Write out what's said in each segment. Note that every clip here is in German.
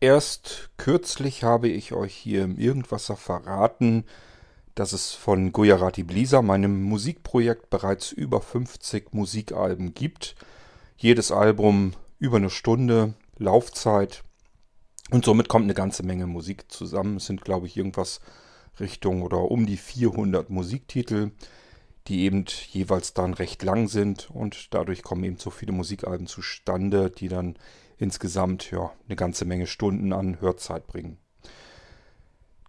Erst kürzlich habe ich euch hier im Irgendwasser verraten, dass es von Gujarati Blisa, meinem Musikprojekt, bereits über 50 Musikalben gibt. Jedes Album über eine Stunde Laufzeit und somit kommt eine ganze Menge Musik zusammen. Es sind, glaube ich, irgendwas Richtung oder um die 400 Musiktitel, die eben jeweils dann recht lang sind und dadurch kommen eben so viele Musikalben zustande, die dann insgesamt ja eine ganze Menge Stunden an Hörzeit bringen.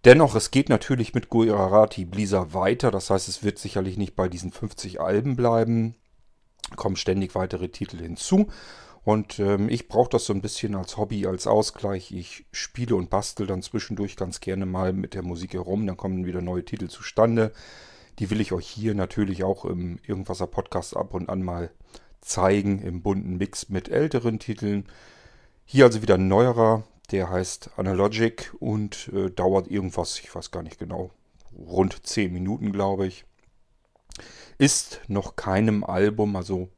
Dennoch, es geht natürlich mit Gujarati Blizzard weiter, das heißt, es wird sicherlich nicht bei diesen 50 Alben bleiben, kommen ständig weitere Titel hinzu und ähm, ich brauche das so ein bisschen als Hobby, als Ausgleich. Ich spiele und bastel dann zwischendurch ganz gerne mal mit der Musik herum. Dann kommen wieder neue Titel zustande. Die will ich euch hier natürlich auch im Irgendwaser Podcast ab und an mal zeigen, im bunten Mix mit älteren Titeln. Hier also wieder ein neuerer, der heißt Analogic und äh, dauert irgendwas, ich weiß gar nicht genau, rund 10 Minuten, glaube ich. Ist noch keinem Album, also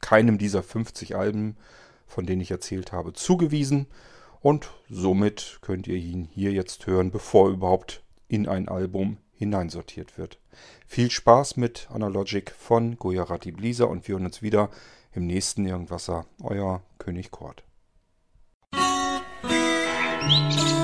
keinem dieser 50 Alben, von denen ich erzählt habe, zugewiesen. Und somit könnt ihr ihn hier jetzt hören, bevor überhaupt in ein Album hineinsortiert wird. Viel Spaß mit Analogic von Gujarati Blisa und wir hören uns wieder im nächsten Irgendwasser. Euer König Kort. Música